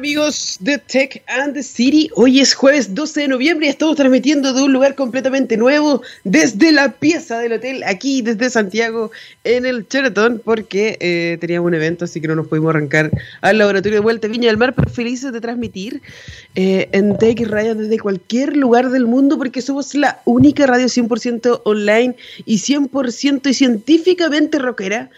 amigos de Tech and the City? Hoy es jueves 12 de noviembre y estamos transmitiendo de un lugar completamente nuevo desde la pieza del hotel, aquí desde Santiago, en el Sheraton, porque eh, teníamos un evento, así que no nos pudimos arrancar al laboratorio de vuelta Viña del Mar, pero felices de transmitir eh, en Tech Radio desde cualquier lugar del mundo, porque somos la única radio 100% online y 100% y científicamente rockera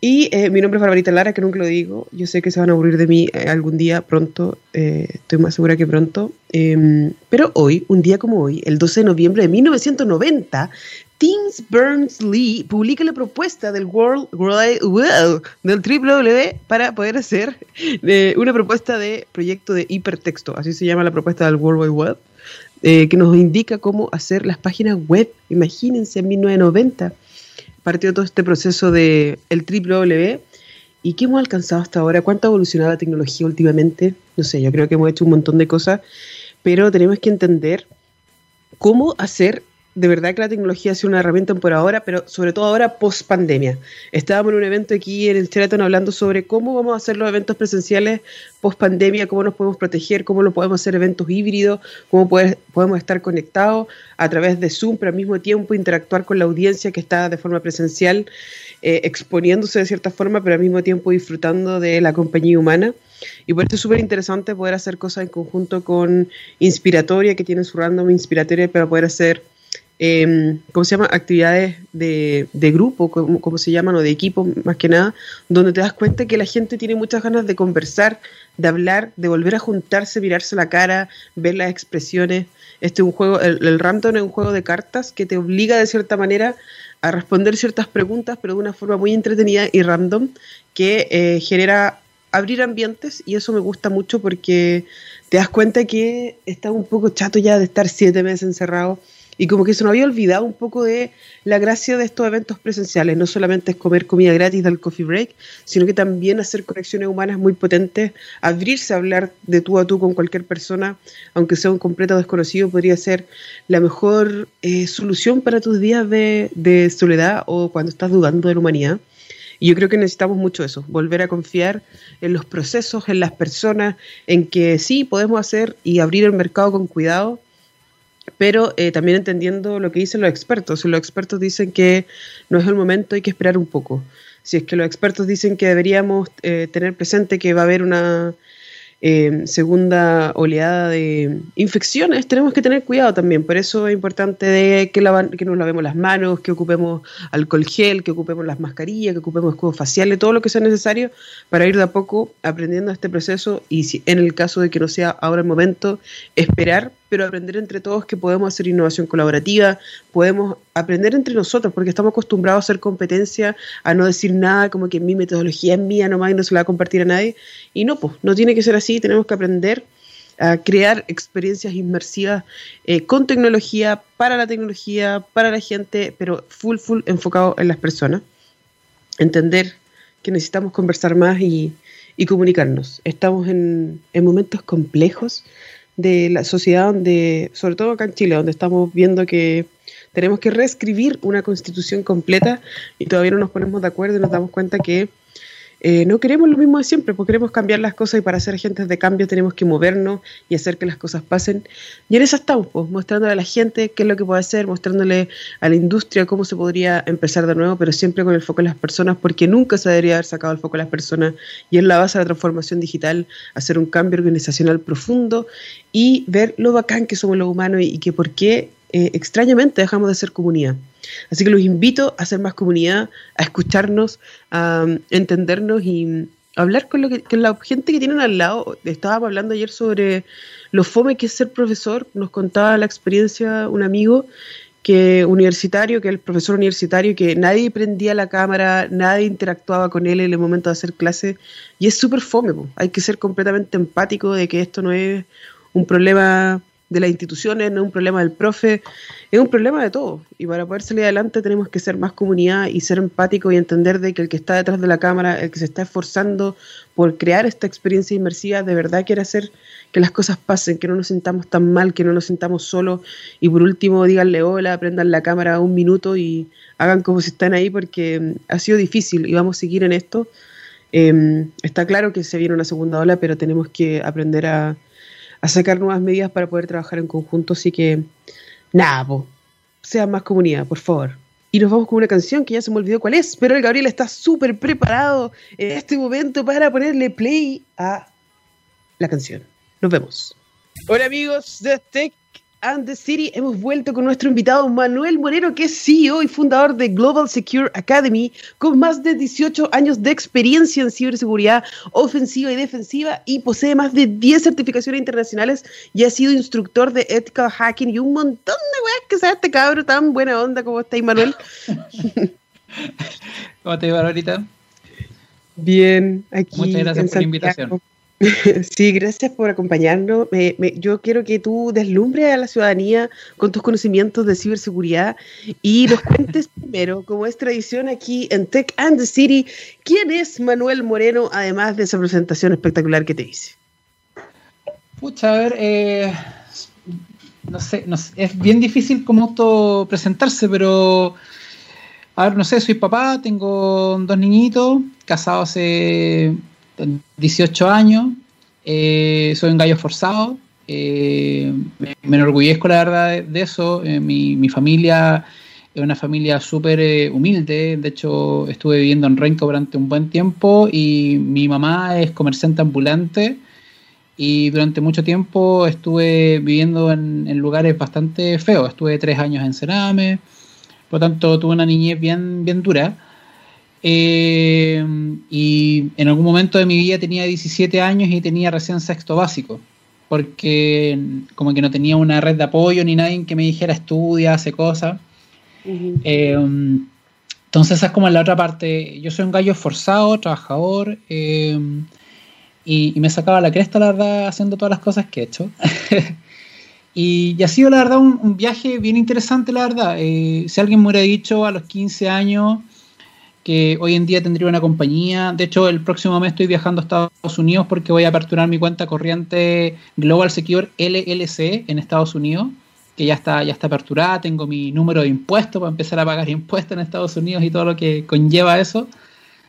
y eh, mi nombre es Barbarita Lara, que nunca lo digo. Yo sé que se van a aburrir de mí eh, algún día, pronto. Eh, estoy más segura que pronto. Em, pero hoy, un día como hoy, el 12 de noviembre de 1990, Tim Berners-Lee publica la propuesta del World, World del W para poder hacer una propuesta de proyecto de hipertexto. Así se llama la propuesta del World Wide Web. que nos indica cómo hacer las páginas web. Imagínense en 1990 partió todo este proceso de el W y qué hemos alcanzado hasta ahora, cuánto ha evolucionado la tecnología últimamente, no sé, yo creo que hemos hecho un montón de cosas, pero tenemos que entender cómo hacer de verdad que la tecnología ha sido una herramienta por ahora, pero sobre todo ahora post pandemia. Estábamos en un evento aquí en el Sheraton hablando sobre cómo vamos a hacer los eventos presenciales post pandemia, cómo nos podemos proteger, cómo lo podemos hacer eventos híbridos, cómo podemos estar conectados a través de Zoom, pero al mismo tiempo interactuar con la audiencia que está de forma presencial, eh, exponiéndose de cierta forma, pero al mismo tiempo disfrutando de la compañía humana. Y por eso es súper interesante poder hacer cosas en conjunto con Inspiratoria, que tiene su random Inspiratoria para poder hacer eh, ¿cómo se llama? Actividades de, grupo, como, se llaman, o de equipo más que nada, donde te das cuenta que la gente tiene muchas ganas de conversar, de hablar, de volver a juntarse, mirarse la cara, ver las expresiones. Este es un juego, el, el Random es un juego de cartas que te obliga de cierta manera a responder ciertas preguntas, pero de una forma muy entretenida y random, que eh, genera abrir ambientes y eso me gusta mucho porque te das cuenta que estás un poco chato ya de estar siete meses encerrado y como que se nos había olvidado un poco de la gracia de estos eventos presenciales. No solamente es comer comida gratis del coffee break, sino que también hacer conexiones humanas muy potentes, abrirse a hablar de tú a tú con cualquier persona, aunque sea un completo desconocido, podría ser la mejor eh, solución para tus días de, de soledad o cuando estás dudando de la humanidad. Y yo creo que necesitamos mucho eso, volver a confiar en los procesos, en las personas, en que sí podemos hacer y abrir el mercado con cuidado, pero eh, también entendiendo lo que dicen los expertos. Si los expertos dicen que no es el momento, hay que esperar un poco. Si es que los expertos dicen que deberíamos eh, tener presente que va a haber una eh, segunda oleada de infecciones, tenemos que tener cuidado también. Por eso es importante de que, que nos lavemos las manos, que ocupemos alcohol gel, que ocupemos las mascarillas, que ocupemos escudos faciales, todo lo que sea necesario para ir de a poco aprendiendo este proceso y si en el caso de que no sea ahora el momento, esperar pero aprender entre todos que podemos hacer innovación colaborativa, podemos aprender entre nosotros, porque estamos acostumbrados a hacer competencia, a no decir nada como que mi metodología es mía nomás y no se la va a compartir a nadie. Y no, pues, no tiene que ser así, tenemos que aprender a crear experiencias inmersivas eh, con tecnología, para la tecnología, para la gente, pero full, full enfocado en las personas. Entender que necesitamos conversar más y, comunicarnos. Estamos en, en momentos complejos de la sociedad donde, sobre todo acá en Chile, donde estamos viendo que tenemos que reescribir una constitución completa y todavía no nos ponemos de acuerdo y nos damos cuenta que eh, no queremos lo mismo de siempre, porque queremos cambiar las cosas y para ser agentes de cambio tenemos que movernos y hacer que las cosas pasen. Y en eso estamos, pues, mostrándole a la gente qué es lo que puede hacer, mostrándole a la industria cómo se podría empezar de nuevo, pero siempre con el foco en las personas, porque nunca se debería haber sacado el foco en las personas y es la base de la transformación digital, hacer un cambio organizacional profundo y ver lo bacán que somos los humanos y que por qué eh, extrañamente dejamos de ser comunidad. Así que los invito a hacer más comunidad, a escucharnos, a um, entendernos y hablar con, lo que, la gente que tienen al lado. Estábamos hablando ayer sobre lo fome que es ser profesor. Nos contaba la experiencia un amigo que universitario, que el profesor universitario, que nadie prendía la cámara, nadie interactuaba con él en el momento de hacer clase. Y es súper fome. Hay que ser completamente empático de que esto no es un problema de las instituciones, no es un problema del profe, es un problema de todo. Y para poder salir adelante tenemos que ser más comunidad y ser empático y entender de que el que está detrás de la cámara, el que se está esforzando por crear esta experiencia inmersiva, de verdad quiere hacer que las cosas pasen, que no nos sintamos tan mal, que no nos sintamos solos. Y por último, díganle hola, prendan la cámara un minuto y hagan como si están ahí porque ha sido difícil y vamos a seguir en esto Em, está claro que se viene una segunda ola, pero tenemos que aprender a, sacar nuevas medidas para poder trabajar en conjunto. Así que, nada, sea más comunidad, por favor. Y nos vamos con una canción que ya se me olvidó cuál es, pero el Gabriel está súper preparado en este momento para ponerle play a la canción. Nos vemos. Hola amigos de Tech and the City, hemos vuelto con nuestro invitado Manuel Moreno, que es CEO y fundador de Global Secure Academy, con más de 18 años de experiencia en ciberseguridad ofensiva y defensiva y posee más de 10 certificaciones internacionales y ha sido instructor de ethical hacking y un montón de weas que sabe este cabro tan buena onda como está Manuel. ¿Cómo te va ahorita? Bien, aquí. Muchas gracias por la invitación. Sí, gracias por acompañarnos. yo quiero que tú deslumbres a la ciudadanía con tus conocimientos de ciberseguridad y nos cuentes primero, como es tradición aquí en Tech and the City, quién es Manuel Moreno, además de esa presentación espectacular que te hice. Pucha, a ver, eh, no, sé, es bien difícil como auto presentarse, pero a ver, no sé, soy papá, tengo dos niñitos, casado hace 18 años, eh, soy un gallo forzado, eh, me, enorgullezco la verdad de, eso, eh, mi, familia es una familia súper humilde, de hecho estuve viviendo en Renco durante un buen tiempo y mi mamá es comerciante ambulante. Y durante mucho tiempo estuve viviendo en, en lugares bastante feos, estuve tres años en Cerame, por lo tanto tuve una niñez bien, bien dura. Eh, y en algún momento de mi vida tenía 17 años y tenía recién sexto básico, porque como que no tenía una red de apoyo ni nadie que me dijera estudia, hace cosas. Eh, entonces esa es como la otra parte. Yo soy un gallo esforzado, trabajador, eh, y, me sacaba la cresta, la verdad, haciendo todas las cosas que he hecho. y, ha sido, la verdad, un, un, viaje bien interesante, la verdad. si alguien me hubiera dicho a los 15 años que hoy en día tendría una compañía. De hecho, el próximo mes estoy viajando a Estados Unidos porque voy a aperturar mi cuenta corriente Global Secure LLC en Estados Unidos, que ya está, ya está aperturada. Tengo mi número de impuestos para empezar a pagar impuestos en Estados Unidos y todo lo que conlleva eso.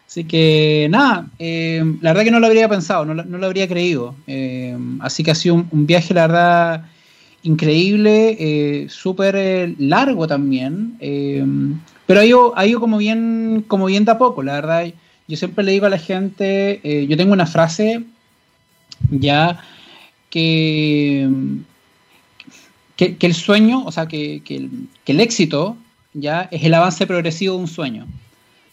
Así que nada, eh, la verdad que no lo habría pensado, no, lo habría creído. Eh, así que ha sido un, viaje, la verdad, increíble, eh, súper largo también. Pero ha ido, como bien, como bien de a poco, la verdad. Yo siempre le digo a la gente, eh, yo tengo una frase ya que, que, el sueño, o sea, que, el, éxito ya es el avance progresivo de un sueño.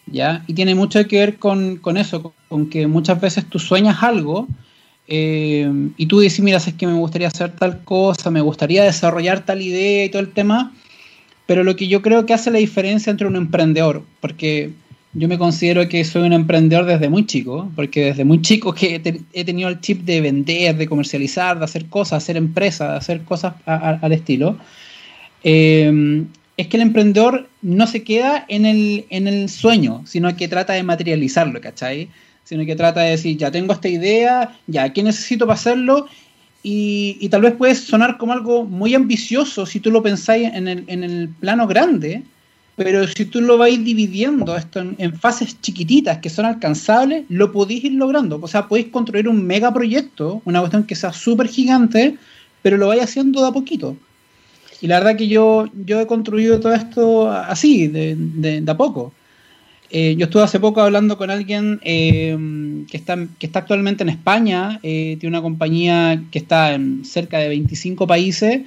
¿ya? Y tiene mucho que ver con, eso, con que muchas veces tú sueñas algo eh, y tú dices, mira, es que me gustaría hacer tal cosa, me gustaría desarrollar tal idea y todo el tema, pero lo que yo creo que hace la diferencia entre un emprendedor, porque yo me considero que soy un emprendedor desde muy chico, porque desde muy chico he, tenido el chip de vender, de comercializar, de hacer cosas, hacer empresas, de hacer cosas al estilo. Eh, es que el emprendedor no se queda en el, en el sueño, sino que trata de materializarlo, ¿cachai? Sino que trata de decir, ya tengo esta idea, ya, ¿qué necesito para hacerlo? Y, tal vez puede sonar como algo muy ambicioso si tú lo pensáis en el, plano grande, pero si tú lo vais dividiendo esto en, fases chiquititas que son alcanzables, lo podéis ir logrando. O sea, podéis construir un megaproyecto, una cuestión que sea súper gigante, pero lo vais haciendo de a poquito. Y la verdad que yo, yo he construido todo esto así, de, de a poco. Eh, yo estuve hace poco hablando con alguien eh, que, está, que está actualmente en España, eh, tiene una compañía que está en cerca de 25 países,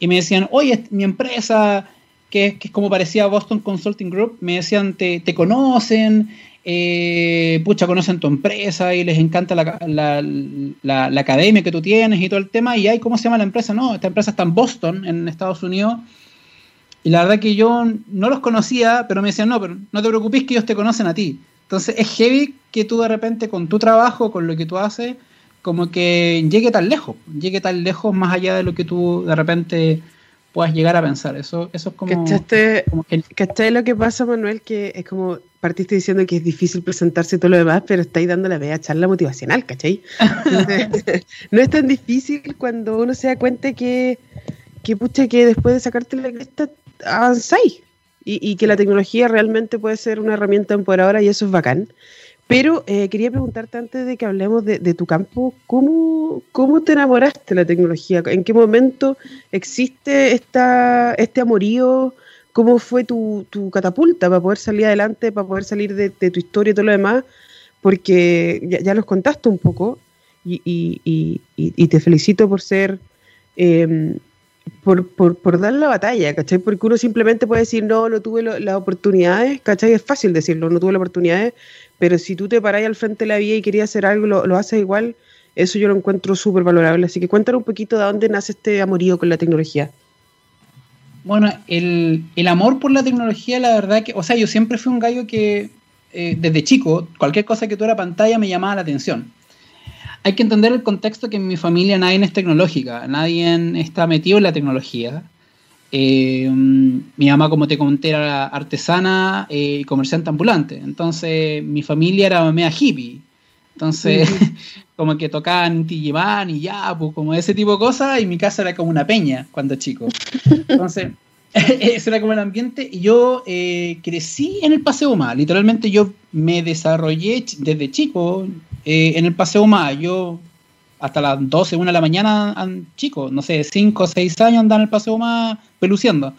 y me decían, oye, mi empresa, que, que es como parecía Boston Consulting Group, me decían, te, te conocen, pucha, conocen tu empresa y les encanta la, la, la, la, academia que tú tienes y todo el tema, y hay, ¿cómo se llama la empresa? No, esta empresa está en Boston, en Estados Unidos, y la verdad que yo no los conocía, pero me decían, no, pero no te preocupes que ellos te conocen a ti. Entonces es heavy que tú de repente con tu trabajo, con lo que tú haces, como que llegue tan lejos, llegue tan lejos más allá de lo que tú de repente puedas llegar a pensar. Eso, eso es como... ¿Cachaste, que... lo que pasa, Manuel? Que es como partiste diciendo que es difícil presentarse todo lo demás, pero estáis dando la vea charla motivacional, ¿cachai? no es tan difícil cuando uno se da cuenta que, que pucha, que después de sacarte la cresta avanzáis y, que la tecnología realmente puede ser una herramienta empoderadora y eso es bacán. Pero eh, quería preguntarte antes de que hablemos de, tu campo, ¿cómo, ¿cómo, te enamoraste de la tecnología? ¿En qué momento existe esta, este amorío? ¿Cómo fue tu, catapulta para poder salir adelante, para poder salir de, tu historia y todo lo demás? Porque ya, los contaste un poco y, te felicito por ser... Em, por, por, dar la batalla, ¿cachai? Porque uno simplemente puede decir, no, no tuve las oportunidades, ¿cachai? Es fácil decirlo, no tuve las oportunidades, pero si tú te parás al frente de la vía y querías hacer algo, lo, haces igual, eso yo lo encuentro súper valorable. Así que cuéntanos un poquito de dónde nace este amorío con la tecnología. Bueno, el, amor por la tecnología, la verdad que, o sea, yo siempre fui un gallo que eh, desde chico, cualquier cosa que tuviera pantalla me llamaba la atención. Hay que entender el contexto que en mi familia nadie es tecnológica, nadie está metido en la tecnología. Eh, mi mamá, como te comenté, era artesana y comerciante ambulante. Entonces, mi familia era media hippie. Entonces, como que tocaban Tijiman y ya, pues como ese tipo de cosas. Y mi casa era como una peña cuando chico. Entonces, ese era como el ambiente. Y yo eh, crecí en el Paseo Más. Literalmente, yo me desarrollé desde chico eh, en el Paseo Más. Yo hasta las 12, 1 de la mañana, chicos, no sé, 5 o 6 años andan en el paseo más peluciendo.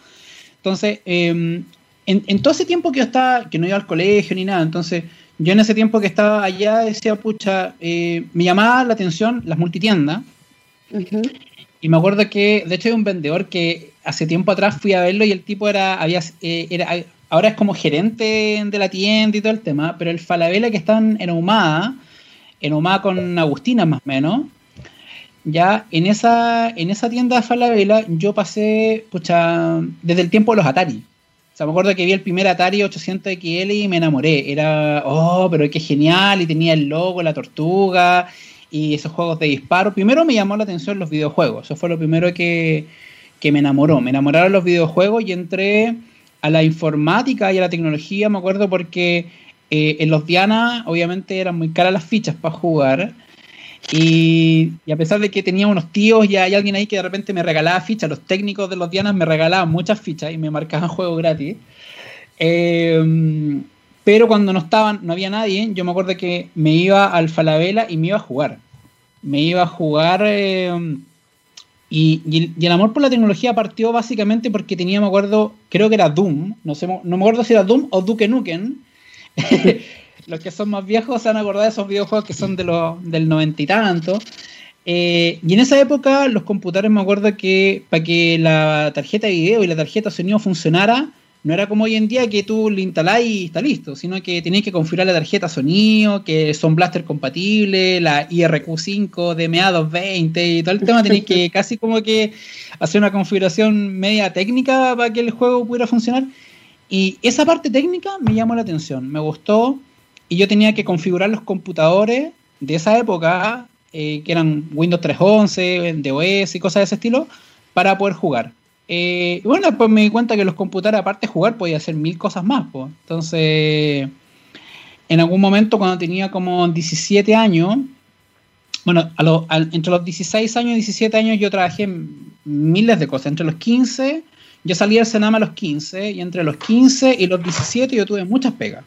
Entonces, em, en, todo ese tiempo que yo estaba, que no iba al colegio ni nada, entonces yo en ese tiempo que estaba allá decía, pucha, eh, me llamaba la atención las multitiendas. Y me acuerdo que, de hecho, hay un vendedor que hace tiempo atrás fui a verlo y el tipo era, había, eh, era ahora es como gerente de la tienda y todo el tema, pero el Falabella que está en Ahumada, en Omá con Agustina más o menos, ya en esa, en esa tienda de Falabella yo pasé, pucha, desde el tiempo de los Atari. O sea, me acuerdo que vi el primer Atari 800 XL y me enamoré. Era, oh, pero qué genial, y tenía el logo, la tortuga, y esos juegos de disparo. Primero me llamó la atención los videojuegos, eso fue lo primero que, que me enamoró. Me enamoraron los videojuegos y entré a la informática y a la tecnología, me acuerdo porque eh, en los Diana, obviamente, eran muy caras las fichas para jugar. Y, a pesar de que tenía unos tíos y hay alguien ahí que de repente me regalaba fichas, los técnicos de los Dianas me regalaban muchas fichas y me marcaban juegos gratis. Eh, pero cuando no estaban, no había nadie, yo me acuerdo que me iba al Falabella y me iba a jugar. Me iba a jugar. Eh, y, y, el amor por la tecnología partió básicamente porque tenía, me acuerdo, creo que era Doom. No, sé, no me acuerdo si era Doom o Duke Nukem los que son más viejos se han acordado de esos videojuegos que son de los, del noventa y tanto. Eh, y en esa época los computadores me acuerdo que para que la tarjeta de video y la tarjeta de sonido funcionara, no era como hoy en día que tú lo instalás y está listo, sino que tenías que configurar la tarjeta sonido, que son Blaster compatibles, la IRQ5, DMA220 y todo el tema, tenías que casi como que hacer una configuración media técnica para que el juego pudiera funcionar. Y esa parte técnica me llamó la atención, me gustó. Y yo tenía que configurar los computadores de esa época, eh, que eran Windows 3.11, DOS y cosas de ese estilo, para poder jugar. Eh, y bueno, después me di cuenta que los computadores, aparte de jugar, podía hacer mil cosas más. Entonces, en algún momento, cuando tenía como 17 años, bueno, entre los 16 años y 17 años yo trabajé miles de cosas. Entre los 15 yo salí del Senama a los 15 y entre los 15 y los 17 yo tuve muchas pegas.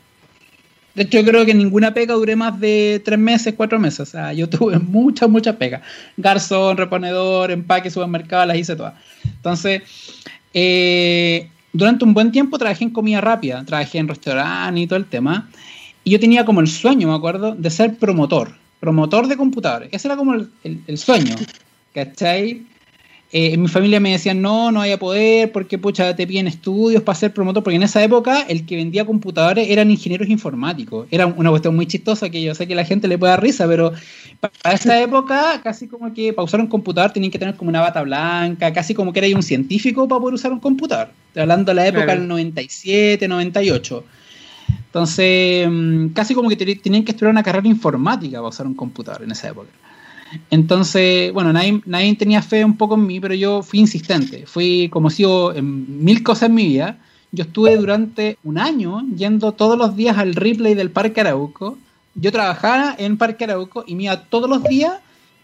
De hecho, yo creo que ninguna pega duré más de tres meses, cuatro meses. O sea, yo tuve muchas, muchas pegas. Garzón, reponedor, empaque, supermercado, las hice todas. Entonces, eh, durante un buen tiempo trabajé en comida rápida, trabajé en restaurante y todo el tema. Y yo tenía como el sueño, me acuerdo, de ser promotor, promotor de computadores. Ese era como el, el, el sueño, ¿cachai? Eh, en mi familia me decían, no, no vaya a poder, porque pucha, te piden estudios para ser promotor, porque en esa época el que vendía computadores eran ingenieros informáticos. Era una cuestión muy chistosa que yo sé que la gente le puede dar risa, pero para esa época casi como que para usar un computador tenían que tener como una bata blanca, casi como que era un científico para poder usar un computador. Estoy hablando de la época del 97, 98. Entonces, mm, casi como que tenían que estudiar una carrera informática para usar un computador en esa época. Entonces, bueno, nadie, nadie, tenía fe un poco en mí, pero yo fui insistente. Fui como si yo en mil cosas en mi vida. Yo estuve durante un año yendo todos los días al replay del Parque Arauco. Yo trabajaba en Parque Arauco y me iba todos los días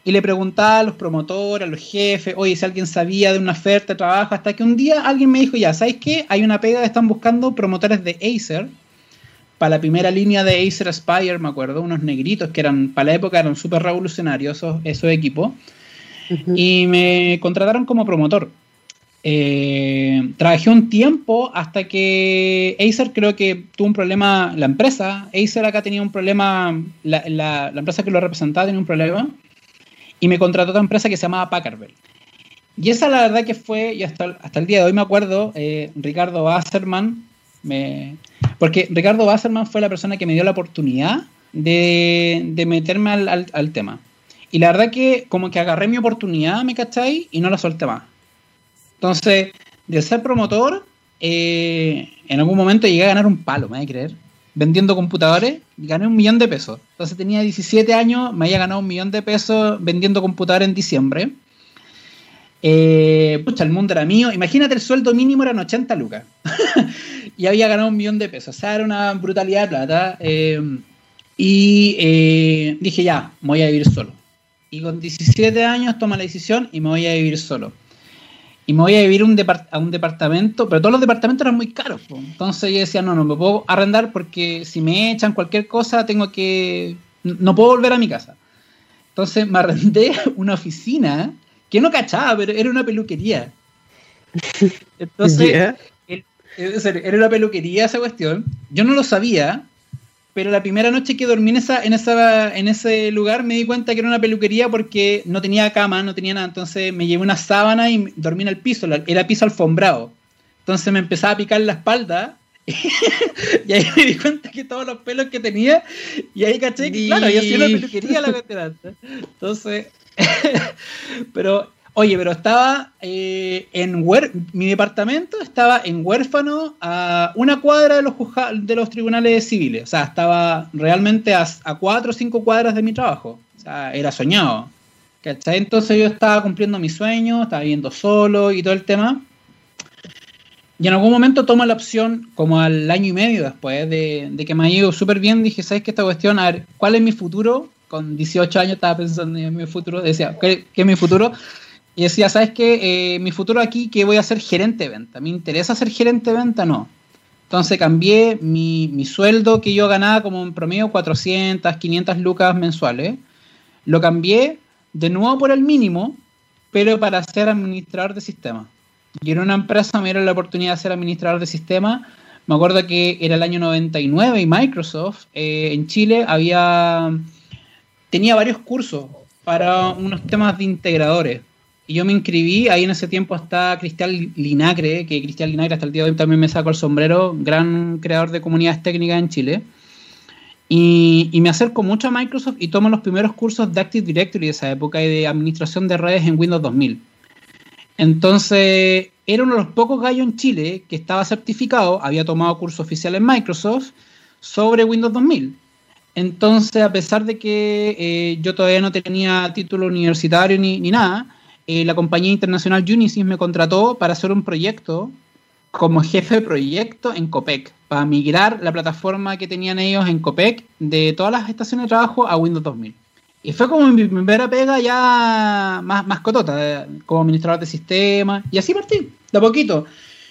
y le preguntaba a los promotores, a los jefes, oye, si alguien sabía de una oferta de trabajo, hasta que un día alguien me dijo, ya, ¿sabes qué? Hay una pega están buscando promotores de Acer para la primera línea de Acer Aspire, me acuerdo, unos negritos que eran, para la época eran súper revolucionarios esos, esos equipos. Y me contrataron como promotor. Eh, trabajé un tiempo hasta que Acer creo que tuvo un problema, la empresa, Acer acá tenía un problema, la, la, empresa que lo representaba tenía un problema y me contrató otra empresa que se llamaba Packerbell. Y esa la verdad que fue, y hasta, hasta el día de hoy me acuerdo, eh, Ricardo Wasserman, me, porque Ricardo Wasserman fue la persona que me dio la oportunidad de, meterme al, al, al tema. Y la verdad que como que agarré mi oportunidad, ¿me cacháis? Y no la solté más. Entonces, de ser promotor, eh, en algún momento llegué a ganar un palo, me voy a creer. Vendiendo computadores, gané un millón de pesos. Entonces tenía 17 años, me había ganado un millón de pesos vendiendo computadores en diciembre. Eh, pucha, el mundo era mío. Imagínate, el sueldo mínimo eran 80 lucas. y había ganado un millón de pesos. O sea, era una brutalidad de plata. Eh, y eh, dije, ya, me voy a vivir solo. Y con 17 años toma la decisión y me voy a vivir solo. Y me voy a vivir un a un departamento, pero todos los departamentos eran muy caros. Entonces yo decía, no, no me puedo arrendar porque si me echan cualquier cosa, tengo que... No puedo volver a mi casa. Entonces me arrendé una oficina que no cachaba, pero era una peluquería. Entonces, yeah. el, era una peluquería esa cuestión. Yo no lo sabía, pero la primera noche que dormí en, esa, en, esa, en ese lugar me di cuenta que era una peluquería porque no tenía cama, no tenía nada. Entonces me llevé una sábana y dormí en el piso, era piso alfombrado. Entonces me empezaba a picar la espalda y ahí me di cuenta que todos los pelos que tenía, y ahí caché que, claro, había sido una peluquería la veterana. Entonces, pero Oye, pero estaba eh, en mi departamento estaba en huérfano a una cuadra de los de los tribunales civiles. O sea, estaba realmente a, cuatro o cinco cuadras de mi trabajo. O sea, era soñado. Entonces yo estaba cumpliendo mi sueño, estaba viviendo solo y todo el tema. Y en algún momento tomo la opción, como al año y medio después de, de que me ha ido súper bien, dije, ¿sabes qué? Esta cuestión, a ver, ¿cuál es mi futuro? Con 18 años estaba pensando en mi futuro, decía, ¿qué, es mi futuro? Y decía, ¿sabes qué? Eh, mi futuro aquí, que voy a ser gerente de venta. ¿Me interesa ser gerente de venta? No. Entonces cambié mi, mi, sueldo que yo ganaba como en promedio 400, 500 lucas mensuales. Lo cambié de nuevo por el mínimo, pero para ser administrador de sistemas. Y en una empresa me dieron la oportunidad de ser administrador de sistemas. Me acuerdo que era el año 99 y Microsoft eh, en Chile había tenía varios cursos para unos temas de integradores. Y yo me inscribí, ahí en ese tiempo está Cristian Linacre, que Cristian Linacre hasta el día de hoy también me saco el sombrero, gran creador de comunidades técnicas en Chile. Y, y, me acerco mucho a Microsoft y tomo los primeros cursos de Active Directory de esa época y de administración de redes en Windows 2000. Entonces, era uno de los pocos gallos en Chile que estaba certificado, había tomado curso oficial en Microsoft sobre Windows 2000. Entonces, a pesar de que eh, yo todavía no tenía título universitario ni, ni nada, eh, la compañía internacional Unisys me contrató para hacer un proyecto como jefe de proyecto en COPEC, para migrar la plataforma que tenían ellos en COPEC de todas las estaciones de trabajo a Windows 2000. Y fue como mi primera pega ya más, más cotota, como administrador de sistemas, y así partí, de a poquito.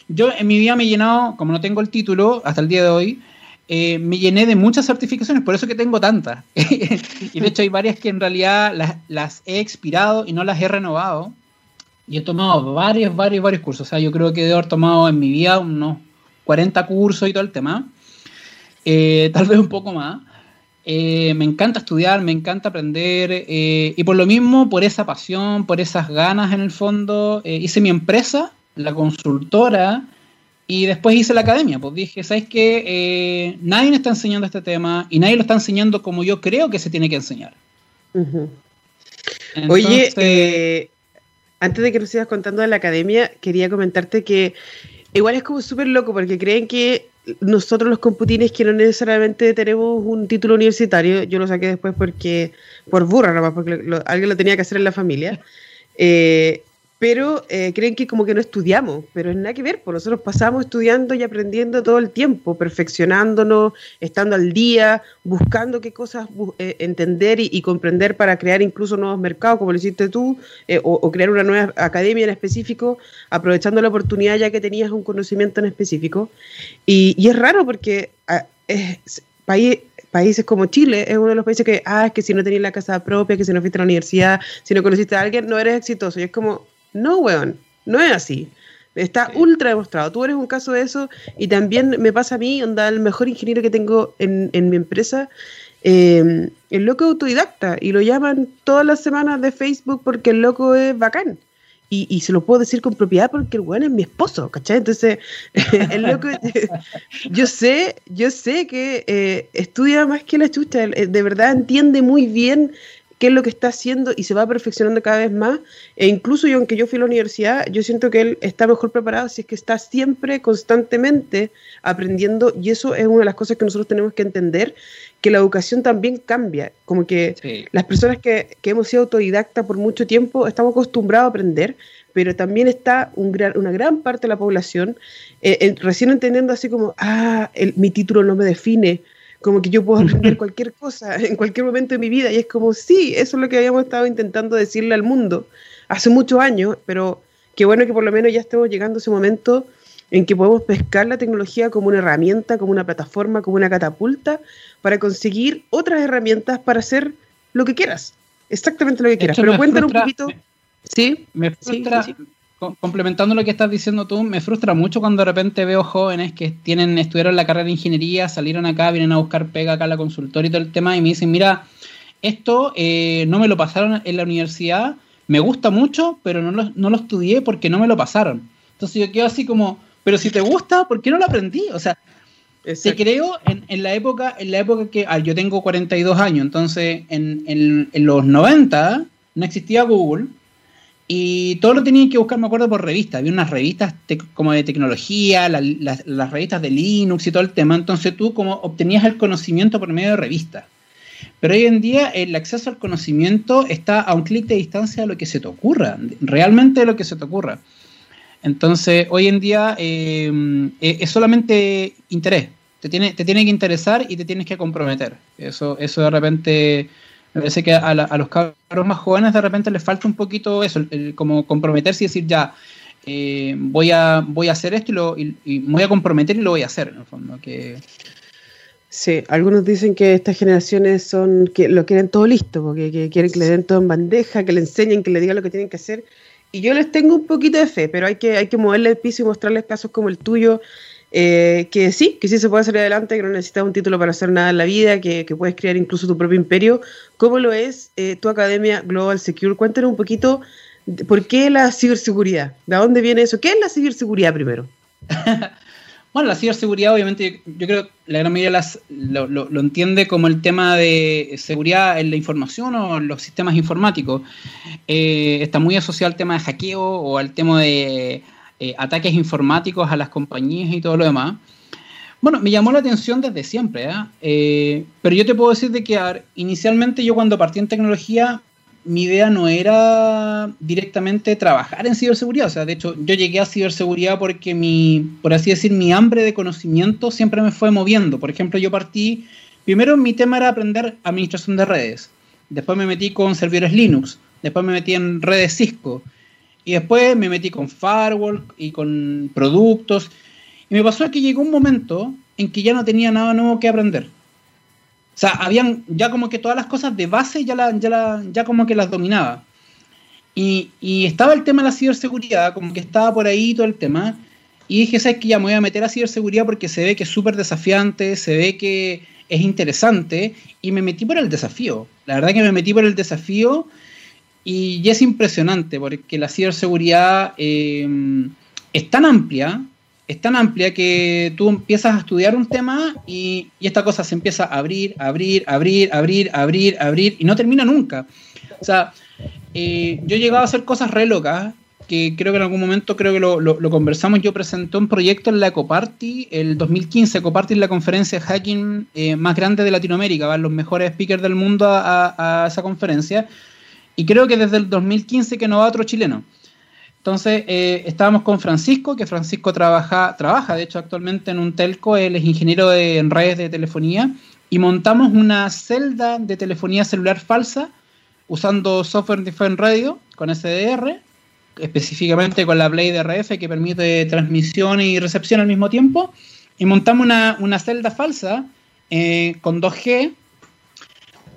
Yo en mi vida me he llenado, como no tengo el título hasta el día de hoy, eh, me llené de muchas certificaciones, por eso que tengo tantas. y de hecho hay varias que en realidad las, las, he expirado y no las he renovado. Y he tomado varios, varios, varios cursos. O sea, yo creo que debo haber tomado en mi vida unos 40 cursos y todo el tema. Eh, tal vez un poco más. Eh, me encanta estudiar, me encanta aprender. Eh, y por lo mismo, por esa pasión, por esas ganas en el fondo, eh, hice mi empresa, la consultora y después hice la academia, pues dije, ¿sabes qué? Eh, nadie me está enseñando este tema y nadie lo está enseñando como yo creo que se tiene que enseñar. Uh -huh. Entonces, Oye, eh, antes de que nos sigas contando de la academia, quería comentarte que igual es como súper loco porque creen que nosotros los computines que no necesariamente tenemos un título universitario, yo lo saqué después porque por burra nomás, porque lo, alguien lo tenía que hacer en la familia. Eh, pero eh, creen que como que no estudiamos, pero es nada que ver, pues nosotros pasamos estudiando y aprendiendo todo el tiempo, perfeccionándonos, estando al día, buscando qué cosas eh, entender y, comprender para crear incluso nuevos mercados, como lo hiciste tú, eh, o, o, crear una nueva academia en específico, aprovechando la oportunidad ya que tenías un conocimiento en específico. Y, y es raro porque... A, países como Chile es uno de los países que, ah, es que si no tenías la casa propia, que si no fuiste a la universidad, si no conociste a alguien, no eres exitoso. Y es como, no, weón, no es así. Está ultra demostrado. Tú eres un caso de eso y también me pasa a mí, onda, el mejor ingeniero que tengo en, en mi empresa, eh, el loco autodidacta y lo llaman todas las semanas de Facebook porque el loco es bacán. Y, y, se lo puedo decir con propiedad porque el weón es mi esposo, ¿cachai? Entonces, el loco, yo sé, yo sé que eh, estudia más que la chucha, de verdad entiende muy bien qué es lo que está haciendo y se va perfeccionando cada vez más. E incluso yo, aunque yo fui a la universidad, yo siento que él está mejor preparado si es que está siempre, constantemente aprendiendo. Y eso es una de las cosas que nosotros tenemos que entender, que la educación también cambia, como que las personas que, que, hemos sido autodidactas por mucho tiempo estamos acostumbrados a aprender, pero también está un gran, una gran parte de la población eh, recién entendiendo así como, ah, el, mi título no me define, como que yo puedo aprender cualquier cosa en cualquier momento de mi vida. Y es como, sí, eso es lo que habíamos estado intentando decirle al mundo hace muchos años, pero qué bueno que por lo menos ya estemos llegando a ese momento en que podemos pescar la tecnología como una herramienta, como una plataforma, como una catapulta, para conseguir otras herramientas para hacer lo que quieras, exactamente lo que quieras. Pero cuéntanos un poquito. sí, me frustra, sí, sí complementando lo que estás diciendo tú, me frustra mucho cuando de repente veo jóvenes que tienen, estudiaron la carrera de ingeniería, salieron acá, vienen a buscar pega acá a la consultoría y todo el tema, y me dicen, mira, esto eh, no me lo pasaron en la universidad, me gusta mucho, pero no lo, no lo estudié porque no me lo pasaron. Entonces yo quedo así como, pero si te gusta, ¿por qué no lo aprendí? O sea, te creo en, en, la época, en la época que ah, yo tengo 42 años, entonces en, en, en los 90 no existía Google, y todo lo tenía que buscar, me acuerdo, por revistas. Había unas revistas como de tecnología, las revistas de Linux y todo el tema. Entonces tú como obtenías el conocimiento por medio de revistas. Pero hoy en día el acceso al conocimiento está a un clic de distancia de lo que se te ocurra, realmente de lo que se te ocurra. Entonces hoy en día eh, eh, es solamente interés. Te tiene, te tiene que interesar y te tienes que comprometer. Eso, eso de repente me parece que a, los cabros más jóvenes de repente les falta un poquito eso, como comprometerse y decir ya, eh, voy, a, voy a hacer esto y, lo, y, voy a comprometer y lo voy a hacer, en el fondo. Que... Sí, algunos dicen que estas generaciones son que lo quieren todo listo, porque que quieren que le den todo en bandeja, que le enseñen, que le digan lo que tienen que hacer. Y yo les tengo un poquito de fe, pero hay que, hay que moverle el piso y mostrarles casos como el tuyo, eh, que sí, que sí se puede salir adelante, que no necesitas un título para hacer nada en la vida, que, puedes crear incluso tu propio imperio. ¿Cómo lo es eh, tu academia Global Secure? Cuéntanos un poquito por qué la ciberseguridad, de dónde viene eso, qué es la ciberseguridad primero. bueno, la ciberseguridad obviamente yo creo que la gran mayoría las, lo, entiende como el tema de seguridad en la información o en los sistemas informáticos. Eh, está muy asociado al tema de hackeo o al tema de eh, ataques informáticos a las compañías y todo lo demás. Bueno, me llamó la atención desde siempre, ¿eh? Eh, pero yo te puedo decir de que inicialmente yo cuando partí en tecnología, mi idea no era directamente trabajar en ciberseguridad. O sea, de hecho, yo llegué a ciberseguridad porque mi, por así decir, mi hambre de conocimiento siempre me fue moviendo. Por ejemplo, yo partí, primero mi tema era aprender administración de redes. Después me metí con servidores Linux. Después me metí en redes Cisco. Y después me metí con firewall y con productos. Y me pasó que llegó un momento en que ya no tenía nada nuevo que aprender. O sea, habían ya como que todas las cosas de base ya, la, ya, ya como que las dominaba. Y, y, estaba el tema de la ciberseguridad, como que estaba por ahí todo el tema. Y dije, ¿sabes que Ya me voy a meter a ciberseguridad porque se ve que es súper desafiante, se ve que es interesante. Y me metí por el desafío. La verdad que me metí por el desafío y, es impresionante porque la ciberseguridad eh, es tan amplia, es tan amplia que tú empiezas a estudiar un tema y, esta cosa se empieza a abrir, abrir, abrir, abrir, abrir, abrir y no termina nunca. O sea, eh, yo he llegado a hacer cosas re locas que creo que en algún momento creo que lo, conversamos. Yo presenté un proyecto en la Ecoparty, el 2015. Ecoparty es la conferencia de hacking eh, más grande de Latinoamérica. Van los mejores speakers del mundo a esa conferencia. Y creo que desde el 2015 que no va otro chileno. Entonces, eh, estábamos con Francisco, que Francisco trabaja, trabaja, de hecho, actualmente en un telco, él es ingeniero de, en redes de telefonía, y montamos una celda de telefonía celular falsa usando software Defined Radio con SDR, específicamente con la Blade RF que permite transmisión y recepción al mismo tiempo, y montamos una, una celda falsa eh, con 2G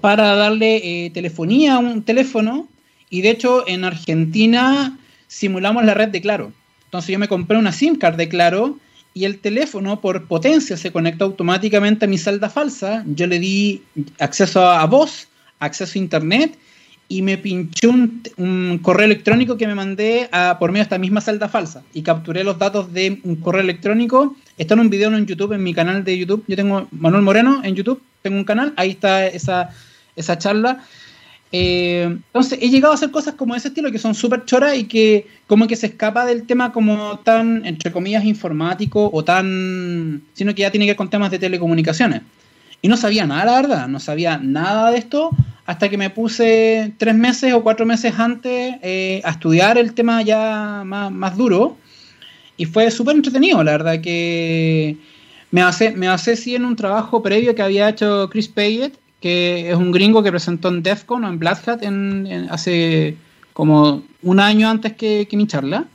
para darle eh, telefonía a un teléfono y de hecho en Argentina simulamos la red de Claro. Entonces yo me compré una SIM card de Claro y el teléfono por potencia se conectó automáticamente a mi salda falsa. Yo le di acceso a voz, acceso a internet y me pinchó un, correo electrónico que me mandé a, por medio de esta misma celda falsa y capturé los datos de un correo electrónico. Está en un video en YouTube, en mi canal de YouTube. Yo tengo Manuel Moreno en YouTube, tengo un canal, ahí está esa, esa charla. Eh, entonces he llegado a hacer cosas como ese estilo que son súper choras y que como que se escapa del tema como tan, entre comillas, informático o tan, sino que ya tiene que ver con temas de telecomunicaciones. Y no sabía nada, la verdad, no sabía nada de esto hasta que me puse tres meses o cuatro meses antes eh, a estudiar el tema ya más, duro. Y fue súper entretenido, la verdad que me hace me hace sí en un trabajo previo que había hecho Chris Payet, que es un gringo que presentó en DEFCON o en Black Hat en, hace como un año antes que, que mi charla.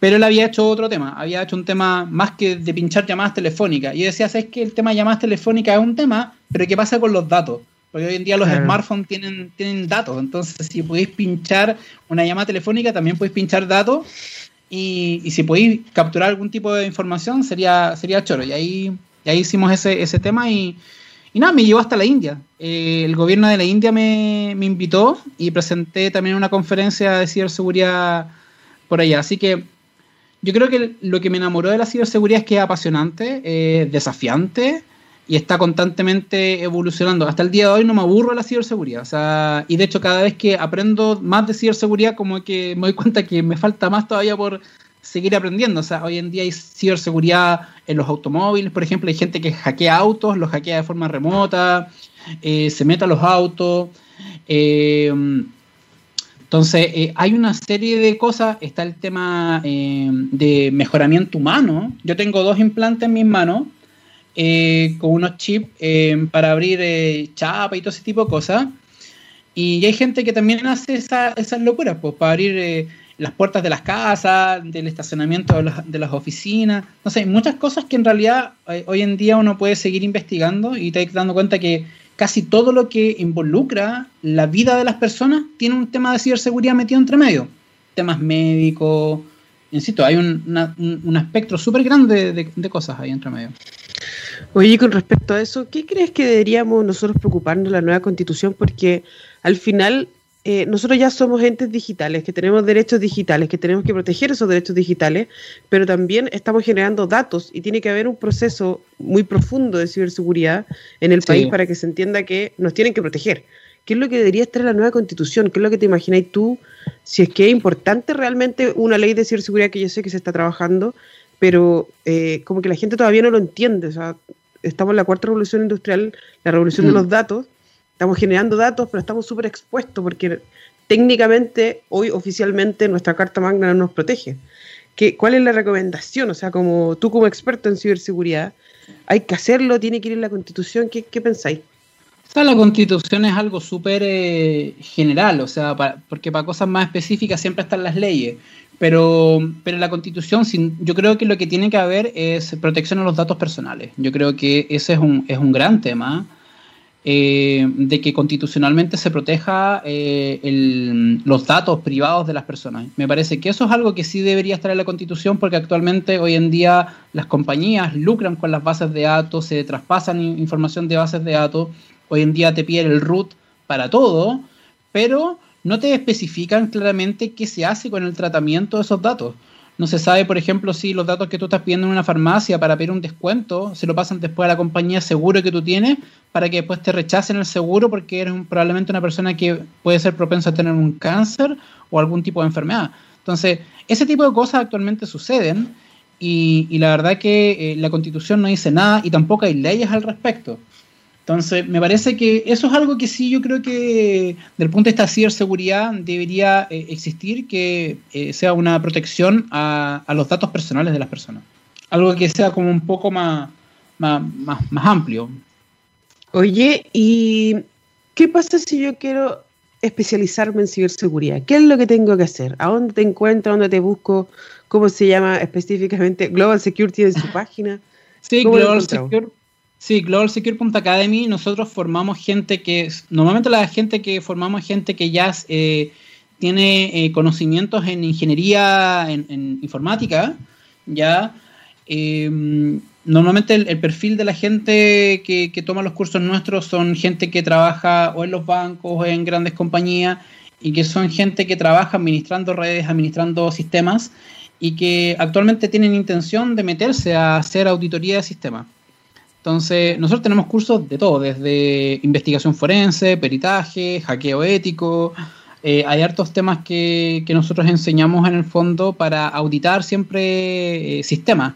Pero él había hecho otro tema, había hecho un tema más que de pinchar llamadas telefónicas. Y decía, es que el tema de llamadas telefónicas es un tema, pero ¿qué pasa con los datos? Porque hoy en día los smartphones tienen, tienen datos, entonces si podéis pinchar una llamada telefónica, también podéis pinchar datos y, si podéis capturar algún tipo de información, sería, sería choro. Y ahí, ahí hicimos ese, ese tema y, y nada, me llevó hasta la India. Eh, el gobierno de la India me, me, invitó y presenté también una conferencia de ciberseguridad por allá. Así que yo creo que lo que me enamoró de la ciberseguridad es que es apasionante, es desafiante y está constantemente evolucionando. Hasta el día de hoy no me aburro de la ciberseguridad. O sea, y de hecho cada vez que aprendo más de ciberseguridad como que me doy cuenta que me falta más todavía por seguir aprendiendo. O sea, hoy en día hay ciberseguridad en los automóviles, por ejemplo, hay gente que hackea autos, los hackea de forma remota, eh, se mete a los autos. Eh, entonces, eh, hay una serie de cosas. Está el tema de mejoramiento humano. Yo tengo dos implantes en mis manos con unos chips para abrir chapa y todo ese tipo de cosas. Y hay gente que también hace esas locuras, pues, para abrir las puertas de las casas, del estacionamiento de las, oficinas. No sé, muchas cosas que en realidad hoy en día uno puede seguir investigando y te dando cuenta que casi todo lo que involucra la vida de las personas tiene un tema de ciberseguridad metido entre medio. Temas médicos, insisto, hay un, espectro súper grande de, de, cosas ahí entre medio. Oye, con respecto a eso, ¿qué crees que deberíamos nosotros preocuparnos de la nueva constitución? Porque al final eh, nosotros ya somos entes digitales, que tenemos derechos digitales, que tenemos que proteger esos derechos digitales, pero también estamos generando datos y tiene que haber un proceso muy profundo de ciberseguridad en el país para que se entienda que nos tienen que proteger. ¿Qué es lo que debería estar en la nueva constitución? ¿Qué es lo que te imagináis tú? Si es que es importante realmente una ley de ciberseguridad que yo sé que se está trabajando, pero eh, como que la gente todavía no lo entiende. O sea, estamos en la cuarta revolución industrial, la revolución de mm. los datos, estamos generando datos, pero estamos súper expuestos porque técnicamente, hoy oficialmente, nuestra Carta Magna no nos protege. ¿Qué, ¿Cuál es la recomendación? O sea, como tú como experto en ciberseguridad, ¿hay que hacerlo? ¿Tiene que ir en la Constitución? ¿Qué, qué pensáis? O sea, la constitución es algo súper eh, general, o sea, porque para cosas más específicas siempre están las leyes. Pero, pero la constitución, yo creo que lo que tiene que haber es protección a los datos personales. Yo creo que ese es un, es un gran tema. Eh, de que constitucionalmente se proteja eh, los datos privados de las personas. Me parece que eso es algo que sí debería estar en la constitución porque actualmente hoy en día las compañías lucran con las bases de datos, se traspasan información de bases de datos, hoy en día te piden el root para todo, pero no te especifican claramente qué se hace con el tratamiento de esos datos. No se sabe, por ejemplo, si los datos que tú estás pidiendo en una farmacia para pedir un descuento se lo pasan después a la compañía seguro que tú tienes para que después te rechacen el seguro porque eres probablemente una persona que puede ser propensa a tener un cáncer o algún tipo de enfermedad. Entonces, ese tipo de cosas actualmente suceden y, la verdad que eh, la constitución no dice nada y tampoco hay leyes al respecto. Entonces, me parece que eso es algo que sí yo creo que, del punto de vista de ciberseguridad, debería eh, existir, que eh, sea una protección a, los datos personales de las personas. Algo que sea como un poco más, más, más, amplio. Oye, ¿y qué pasa si yo quiero especializarme en ciberseguridad? ¿Qué es lo que tengo que hacer? ¿A dónde te encuentro? ¿A dónde te busco? ¿Cómo se llama específicamente? Global Security en su página. Sí, Global Security Sí, globalsecure.academy, nosotros formamos gente que, normalmente la gente que formamos es gente que ya eh, tiene eh, conocimientos en ingeniería, en, informática, ya. Em, normalmente el, perfil de la gente que, toma los cursos nuestros son gente que trabaja o en los bancos o en grandes compañías y que son gente que trabaja administrando redes, administrando sistemas y que actualmente tienen intención de meterse a hacer auditoría de sistemas. Entonces, nosotros tenemos cursos de todo, desde investigación forense, peritaje, hackeo ético. Eh, hay hartos temas que, nosotros enseñamos en el fondo para auditar siempre eh, sistemas.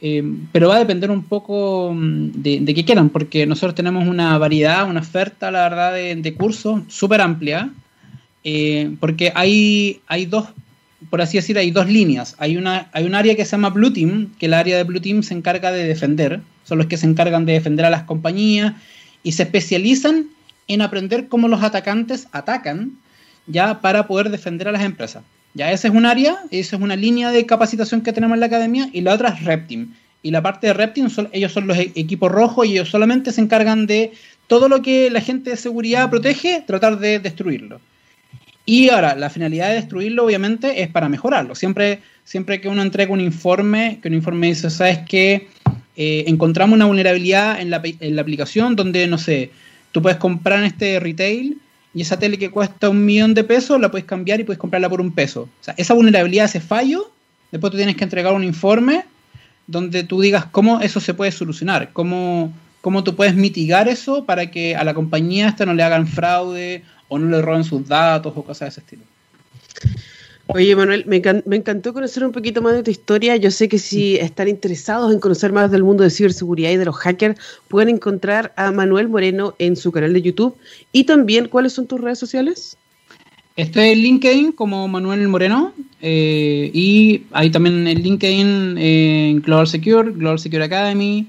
Eh, pero va a depender un poco mm, de, qué quieran, porque nosotros tenemos una variedad, una oferta, la verdad, de, de cursos súper amplia, porque hay, hay dos por así decir, hay dos líneas. Hay, una, hay un área que se llama Blue Team, que el área de Blue Team se encarga de defender, son los que se encargan de defender a las compañías y se especializan en aprender cómo los atacantes atacan ya para poder defender a las empresas. Ya esa es un área, esa es una línea de capacitación que tenemos en la academia y la otra es Reptim. Y la parte de Reptim, son, ellos son los e-, equipos rojos y ellos solamente se encargan de todo lo que la gente de seguridad protege, tratar de destruirlo. Y ahora, la finalidad de destruirlo, obviamente, es para mejorarlo. Siempre, siempre que uno entrega un informe, que un informe dice, ¿sabes qué? Eh, encontramos una vulnerabilidad en la, en la, aplicación donde, no sé, tú puedes comprar en este retail y esa tele que cuesta un millón de pesos la puedes cambiar y puedes comprarla por un peso. O sea, esa vulnerabilidad, ese fallo, después tú tienes que entregar un informe donde tú digas cómo eso se puede solucionar, cómo, cómo tú puedes mitigar eso para que a la compañía esta no le hagan fraude o no le roben sus datos o cosas de ese estilo. Oye, Manuel, me, encantó conocer un poquito más de tu historia. Yo sé que si están interesados en conocer más del mundo de ciberseguridad y de los hackers, pueden encontrar a Manuel Moreno en su canal de YouTube. Y también, ¿cuáles son tus redes sociales? Estoy en LinkedIn como Manuel Moreno eh, y hay también en LinkedIn en Global Secure, Global Secure Academy,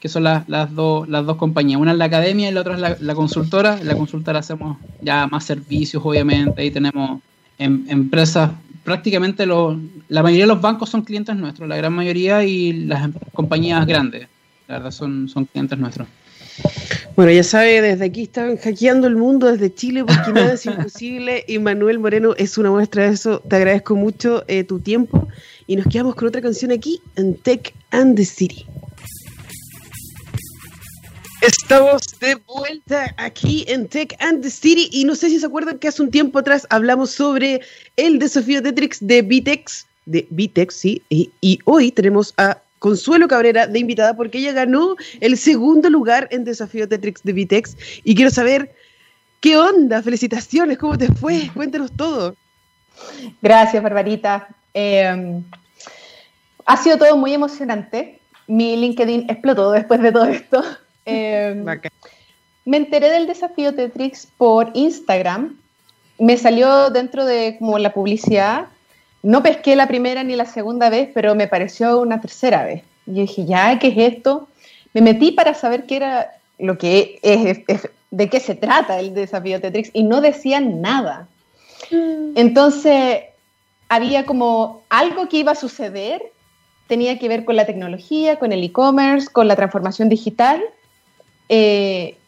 que son las, las, dos, las dos compañías. Una es la academia y la otra es la, consultora. En la consultora hacemos ya más servicios, obviamente. Ahí tenemos em, empresas, prácticamente lo, la mayoría de los bancos son clientes nuestros, la gran mayoría, y las compañías grandes, la verdad, son, son clientes nuestros. Bueno, ya sabe, desde aquí están hackeando el mundo desde Chile porque nada es imposible y Manuel Moreno es una muestra de eso. Te agradezco mucho eh, tu tiempo y nos quedamos con otra canción aquí en Tech and the City. Estamos de vuelta aquí en Tech and the City y no sé si se acuerdan que hace un tiempo atrás hablamos sobre el desafío Tetrix de Vitex, de Vitex, sí, y, hoy tenemos a Consuelo Cabrera de invitada porque ella ganó el segundo lugar en desafío Tetrix de Vitex y quiero saber qué onda, felicitaciones, cómo te fue, cuéntanos todo. Gracias, Barbarita. Em, ha sido todo muy emocionante. Mi LinkedIn explotó después de todo esto. Em, me enteré del desafío Tetrix por Instagram. Me salió dentro de como la publicidad. No pesqué la primera ni la segunda vez, pero me pareció una tercera vez. Y dije, ya, ¿qué es esto? Me metí para saber qué era lo que es, de qué se trata el desafío Tetrix y no decían nada. Mm. Entonces, había como algo que iba a suceder, tenía que ver con la tecnología, con el e-commerce, con la transformación digital, eh,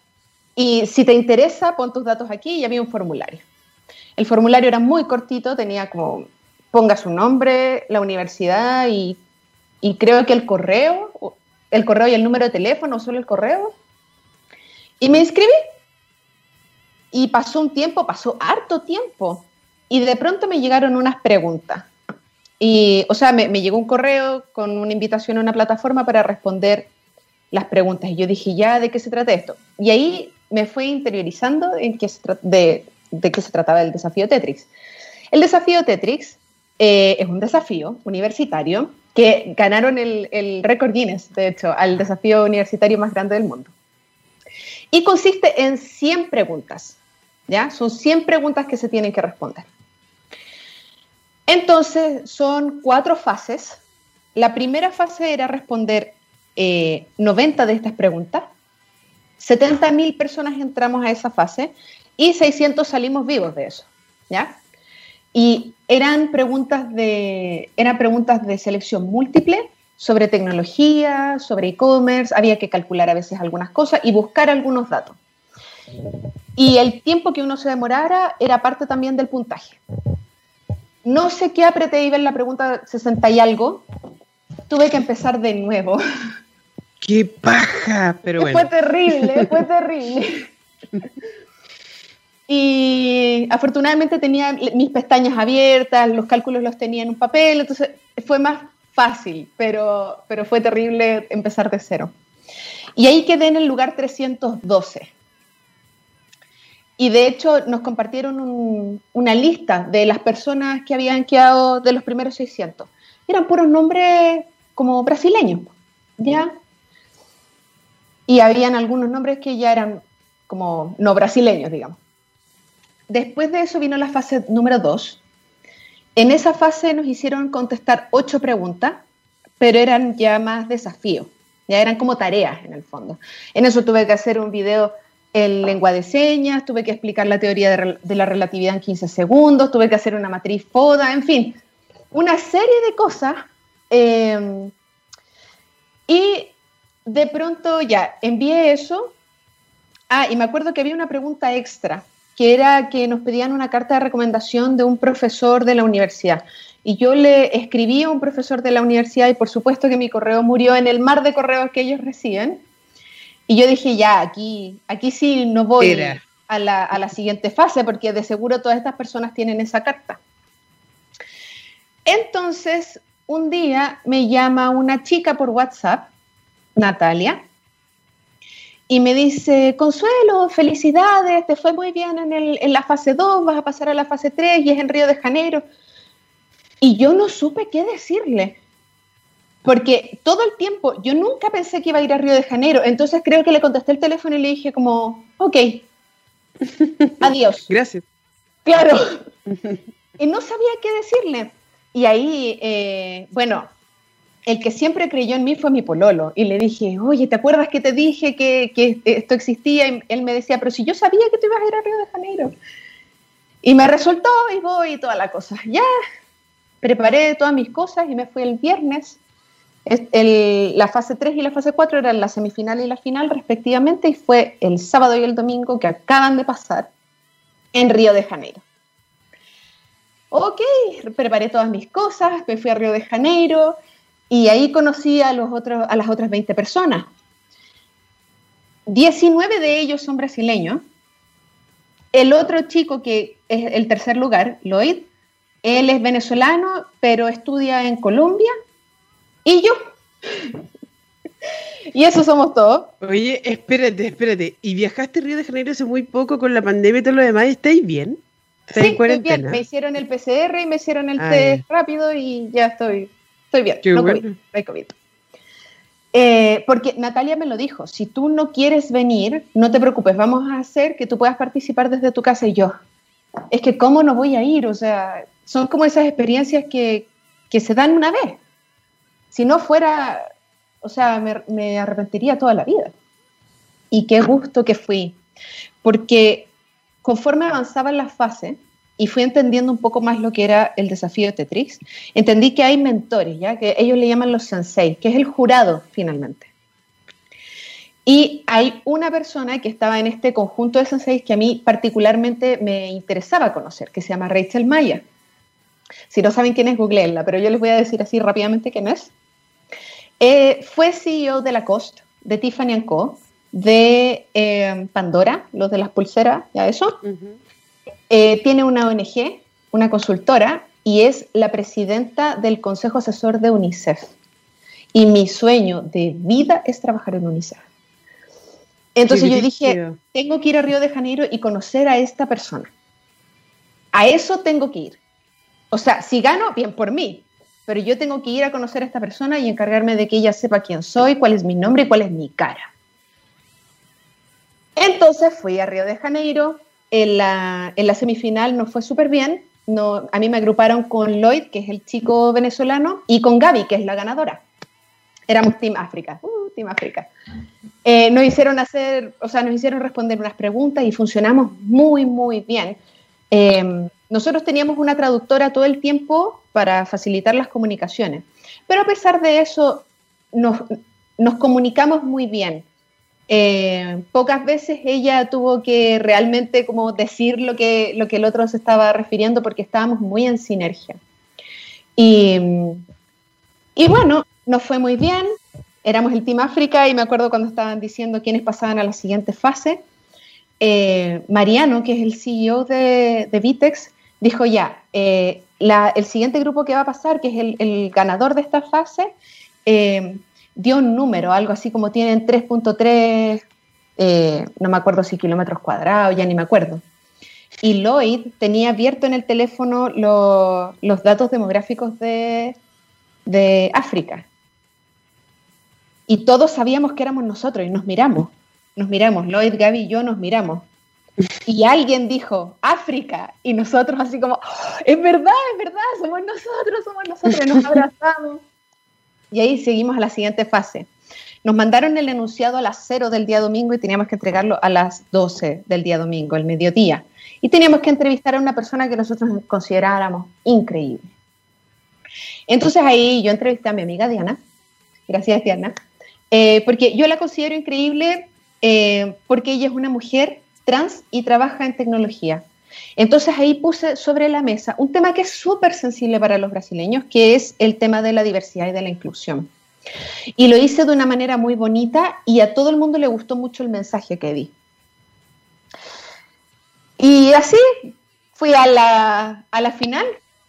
y si te interesa, pon tus datos aquí y había un formulario. El formulario era muy cortito, tenía como, ponga su nombre, la universidad y, creo que el correo, el correo y el número de teléfono, solo el correo. Y me inscribí. Y pasó un tiempo, pasó harto tiempo. Y de pronto me llegaron unas preguntas. Y, o sea, me, me llegó un correo con una invitación a una plataforma para responder las preguntas. Y yo dije, ya, ¿de qué se trata esto? Y ahí me fui interiorizando en qué de, de, qué se trataba el desafío Tetrix. El desafío Tetrix eh, es un desafío universitario que ganaron el, el récord Guinness, de hecho, al desafío universitario más grande del mundo. Y consiste en 100 preguntas, ¿ya? Son 100 preguntas que se tienen que responder. Entonces, son cuatro fases. La primera fase era responder 90 eh, de estas preguntas. 70.000 personas entramos a esa fase y 600 salimos vivos de eso, ¿ya? Y eran preguntas de, eran preguntas de selección múltiple sobre tecnología, sobre e-commerce, había que calcular a veces algunas cosas y buscar algunos datos. Y el tiempo que uno se demorara era parte también del puntaje. No sé qué apreté y ver la pregunta 60 y algo. Tuve que empezar de nuevo. ¡Qué paja! Pero Fue terrible, fue terrible. Y afortunadamente tenía mis pestañas abiertas, los cálculos los tenía en un papel, entonces fue más fácil, pero, pero fue terrible empezar de cero. Y ahí quedé en el lugar 312. Y de hecho nos compartieron una lista de las personas que habían quedado de los primeros 600. Eran puros nombres como brasileños, ¿ya? Y habían algunos nombres que ya eran como no brasileños, digamos. Después de eso vino la fase número 2. En esa fase nos hicieron contestar ocho preguntas, pero eran ya más desafíos, ya eran como tareas en el fondo. En eso tuve que hacer un video en lengua de señas, tuve que explicar la teoría de, la relatividad en 15 segundos, tuve que hacer una matriz FODA, en fin, una serie de cosas. Em, y de pronto ya envié eso. Ah, y me acuerdo que había una pregunta extra que era que nos pedían una carta de recomendación de un profesor de la universidad. Y yo le escribí a un profesor de la universidad y por supuesto que mi correo murió en el mar de correos que ellos reciben. Y yo dije, ya, aquí, aquí sí no voy a la, a la siguiente fase porque de seguro todas estas personas tienen esa carta. Entonces, un día me llama una chica por WhatsApp, Natalia, y me dice, Consuelo, felicidades, te fue muy bien en, el, en la fase 2, vas a pasar a la fase 3 y es en Río de Janeiro. Y yo no supe qué decirle, porque todo el tiempo yo nunca pensé que iba a ir a Río de Janeiro, entonces creo que le contesté el teléfono y le dije como, ok, adiós. Gracias. Claro. y no sabía qué decirle. Y ahí, eh, bueno, el que siempre creyó en mí fue mi pololo. Y le dije, oye, ¿te acuerdas que te dije que, esto existía? Y él me decía, pero si yo sabía que tú ibas a ir a Río de Janeiro. Y me resultó y voy y toda la cosa. Ya preparé todas mis cosas y me fui el viernes. la fase 3 y la fase 4 eran la semifinal y la final respectivamente y fue el sábado y el domingo que acaban de pasar en Río de Janeiro. Ok, preparé todas mis cosas, me fui a Río de Janeiro, y ahí conocí a, los otros, a las otras 20 personas. 19 de ellos son brasileños. El otro chico que es el tercer lugar, Lloyd, él es venezolano, pero estudia en Colombia. Y yo. y eso somos todos. Oye, espérate, espérate. ¿Y viajaste a Río de Janeiro hace muy poco con la pandemia y todo lo demás? ¿Estáis bien? sí, estoy bien. Me hicieron el PCR y me hicieron el ah, test rápido y ya estoy Estoy bien, no COVID, no hay COVID. Eh, porque Natalia me lo dijo, si tú no quieres venir, no te preocupes, vamos a hacer que tú puedas participar desde tu casa y yo. Es que cómo no voy a ir, o sea, son como esas experiencias que, que se dan una vez. Si no fuera, o sea, me, me arrepentiría toda la vida. Y qué gusto que fui, porque conforme avanzaba en la fase, y fui entendiendo un poco más lo que era el desafío de Tetris, entendí que hay mentores, ¿ya? que ellos le llaman los sensei, que es el jurado finalmente. Y hay una persona que estaba en este conjunto de senseis que a mí particularmente me interesaba conocer, que se llama Rachel Maya. Si no saben quién es, googleenla, pero yo les voy a decir así rápidamente quién es. Eh, fue CEO de Lacoste, de Tiffany Co., de eh, Pandora, los de las pulseras, ya eso. Eh, tiene una ONG, una consultora, y es la presidenta del Consejo Asesor de UNICEF. Y mi sueño de vida es trabajar en UNICEF. Entonces yo dije, tengo que ir a Río de Janeiro y conocer a esta persona. A eso tengo que ir. O sea, si gano, bien por mí, pero yo tengo que ir a conocer a esta persona y encargarme de que ella sepa quién soy, cuál es mi nombre y cuál es mi cara. Entonces fui a Río de Janeiro, en la, semifinal nos fue súper bien. No, a mí me agruparon con Lloyd, que es el chico venezolano, y con Gaby, que es la ganadora. Éramos Team África. Uh, Team África. Eh, nos hicieron hacer, o sea, nos hicieron responder unas preguntas y funcionamos muy, muy bien. Eh, nosotros teníamos una traductora todo el tiempo para facilitar las comunicaciones, pero a pesar de eso, nos comunicamos muy bien. Eh, pocas veces ella tuvo que realmente como decir lo que, lo que el otro se estaba refiriendo porque estábamos muy en sinergia. Y, y bueno, nos fue muy bien. Éramos el Team África y me acuerdo cuando estaban diciendo quiénes pasaban a la siguiente fase. Eh, Mariano, que es el CEO de, de Vitex, dijo ya, eh, el siguiente grupo que va a pasar, que es el, el ganador de esta fase, dio un número, algo así como tienen 3.3, eh, no me acuerdo si kilómetros cuadrados, ya ni me acuerdo. Y Lloyd tenía abierto en el teléfono los datos demográficos de, de África. Y todos sabíamos que éramos nosotros y nos miramos. Nos miramos, Lloyd, Gaby y yo nos miramos. Y alguien dijo, África. Y nosotros así como, oh, es verdad, es verdad, somos nosotros, somos nosotros. Y nos abrazamos. Y ahí seguimos a la siguiente fase. Nos mandaron el enunciado a las 0 del día domingo y teníamos que entregarlo a las 12 del día domingo, el mediodía. Y teníamos que entrevistar a una persona que nosotros consideráramos increíble. Entonces ahí yo entrevisté a mi amiga Diana. Gracias, Diana. Eh, porque yo la considero increíble eh, porque ella es una mujer trans y trabaja en tecnología. Entonces ahí puse sobre la mesa un tema que es súper sensible para los brasileños, que es el tema de la diversidad y de la inclusión. Y lo hice de una manera muy bonita y a todo el mundo le gustó mucho el mensaje que di. Y así fui a la, a la final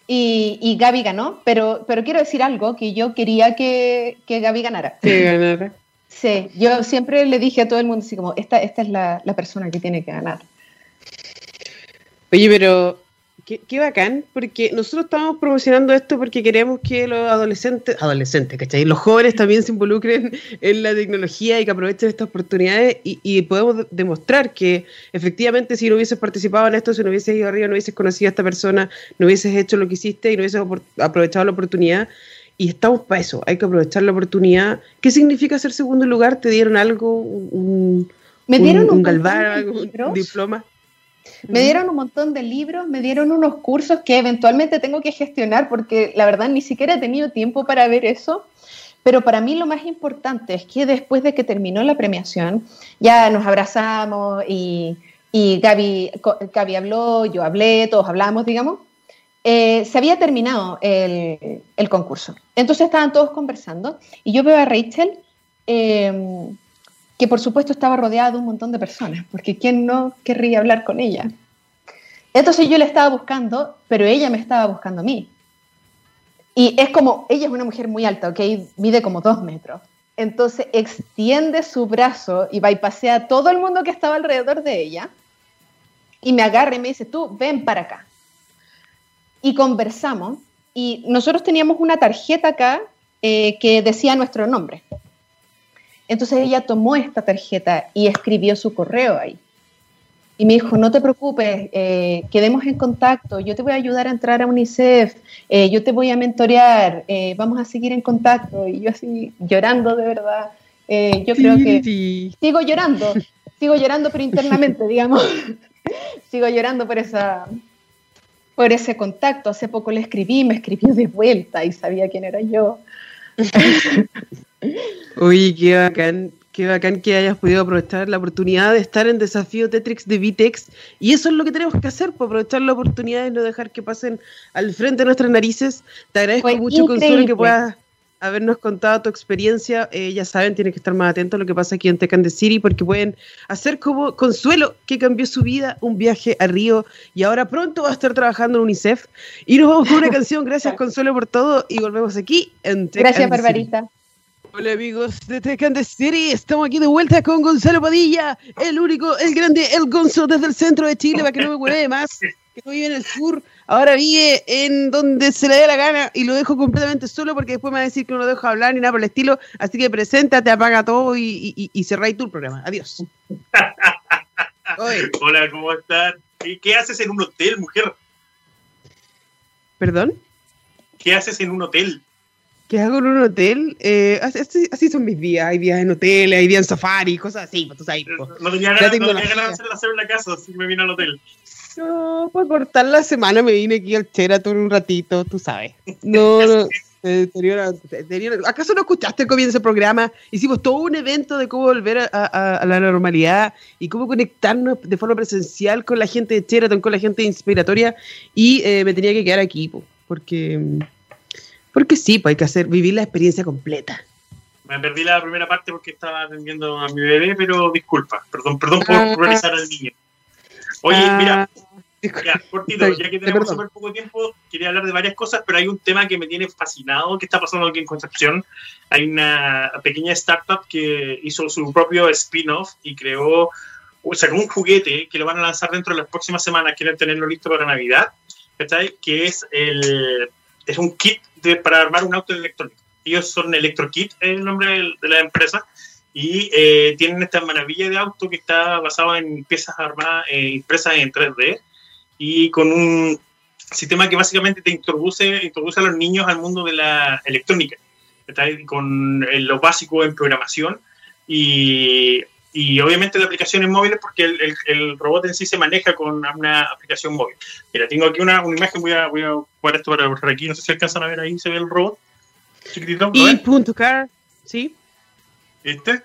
y, y, Gaby ganó, pero, pero quiero decir algo, que yo quería que, que Gaby ganara. Que ganara. Sí, yo siempre le dije a todo el mundo así como, esta, esta es la, la persona que tiene que ganar. Oye, pero qué, bacán, porque nosotros estamos promocionando esto porque queremos que los adolescentes, adolescentes, ¿cachai? Los jóvenes también se involucren en la tecnología y que aprovechen estas oportunidades y, podemos demostrar que efectivamente si no hubieses participado en esto, si no hubieses ido arriba, no hubieses conocido a esta persona, no hubieses hecho lo que hiciste y no hubieses aprovechado la oportunidad. Y estamos para eso, hay que aprovechar la oportunidad. ¿Qué significa ser segundo lugar? ¿Te dieron algo? ¿Un, ¿Me dieron un, un galvar, un diploma? Me dieron un montón de libros, me dieron unos cursos que eventualmente tengo que gestionar porque la verdad ni siquiera he tenido tiempo para ver eso. Pero para mí lo más importante es que después de que terminó la premiación, ya nos abrazamos y, y Gaby, Gaby habló, yo hablé, todos hablamos, digamos. Eh, se había terminado el, el, concurso. Entonces estaban todos conversando y yo veo a Rachel eh, que por supuesto estaba rodeada de un montón de personas, porque ¿quién no querría hablar con ella? Entonces yo le estaba buscando, pero ella me estaba buscando a mí. Y es como, ella es una mujer muy alta, ¿ok? Mide como dos metros. Entonces extiende su brazo y va y pasea a todo el mundo que estaba alrededor de ella y me agarra y me dice, tú ven para acá. Y conversamos y nosotros teníamos una tarjeta acá eh, que decía nuestro nombre. Entonces ella tomó esta tarjeta y escribió su correo ahí. Y me dijo, no te preocupes, eh, quedemos en contacto, yo te voy a ayudar a entrar a UNICEF, eh, yo te voy a mentorear, eh, vamos a seguir en contacto. Y yo así llorando de verdad. yo creo que sigo llorando, sigo llorando pero internamente, digamos. sigo llorando por esa por ese contacto. Hace poco le escribí, me escribió de vuelta y sabía quién era yo. Uy, qué bacán, qué bacán que hayas podido aprovechar la oportunidad de estar en Desafío Tetrix de Vitex. Y eso es lo que tenemos que hacer, por pues, aprovechar la oportunidad y no dejar que pasen al frente de nuestras narices. Te agradezco mucho, Consuelo, que puedas habernos contado tu experiencia. Eh, ya saben, tienen que estar más atentos a lo que pasa aquí en Tecan de City porque pueden hacer como Consuelo, que cambió su vida, un viaje a Río y ahora pronto va a estar trabajando en UNICEF. Y nos vamos con una canción. Gracias, Consuelo, por todo y volvemos aquí en Tecan Gracias, Barbarita. Hola amigos de Tecan de City, estamos aquí de vuelta con Gonzalo Padilla, el único, el grande, el Gonzo desde el centro de Chile, para que no me hueve más, que no vive en el sur, ahora vive en donde se le dé la gana y lo dejo completamente solo porque después me va a decir que no lo dejo hablar ni nada por el estilo, así que preséntate, apaga todo y, y, y cerráis tu programa. Adiós. Hola, ¿cómo estás? ¿Qué haces en un hotel, mujer? ¿Perdón? ¿Qué haces en un hotel? ¿Qué hago en un hotel? Eh, así, son mis días. Hay días en hotel, hay días en safari, cosas así. Pues, no, tenía ganas, no tenía ganas de hacer en la casa, así que me vine al hotel. No, por cortar la semana me vine aquí al Sheraton un ratito, tú sabes. No, no. Eh, ¿Acaso no escuchaste cómo viene ese programa? Hicimos todo un evento de cómo volver a, la normalidad y cómo conectarnos de forma presencial con la gente de Sheraton, con la gente Inspiratoria y eh, me tenía que quedar aquí, porque, porque sí, pues hay que hacer, vivir la experiencia completa. Me perdí la primera parte porque estaba atendiendo a mi bebé, pero disculpa, perdón, perdón por ah. realizar al niño. Oye, mira, ah. Ya, cortito, ya que tenemos súper poco tiempo, quería hablar de varias cosas, pero hay un tema que me tiene fascinado que está pasando aquí en Concepción. Hay una pequeña startup que hizo su propio spin-off y creó, sacó un juguete que lo van a lanzar dentro de las próximas semanas, quieren tenerlo listo para Navidad, que es, el, es un kit de, para armar un auto electrónico. Ellos son ElectroKit, es el nombre de, la empresa, y eh, tienen esta maravilla de auto que está basado en piezas armadas, eh, impresas en 3D y con un sistema que básicamente te introduce, introduce a los niños al mundo de la electrónica, con eh, lo básico en programación y, y, obviamente de aplicaciones móviles porque el, el, robot en sí se maneja con una aplicación móvil. Mira, tengo aquí una, una imagen, voy a, voy a jugar esto para borrar aquí, no sé si alcanzan a ver ahí, se ve el robot. Chiquitito. Y punto car, sí. ¿Viste?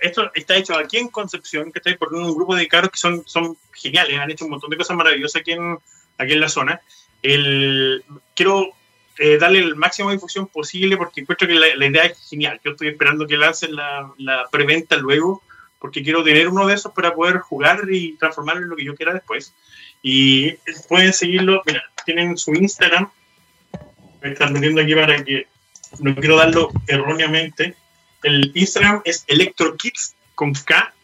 esto está hecho aquí en Concepción, que está por un grupo de caros que son, son geniales, han hecho un montón de cosas maravillosas aquí en, aquí en la zona. El, quiero eh, darle el máximo de difusión posible porque encuentro que la, idea es genial. Yo estoy esperando que lancen la, la preventa luego porque quiero tener uno de esos para poder jugar y transformarlo en lo que yo quiera después. Y pueden seguirlo, mira, tienen su Instagram, me están metiendo aquí para que no quiero darlo erróneamente, el Instagram es ElectroKids con K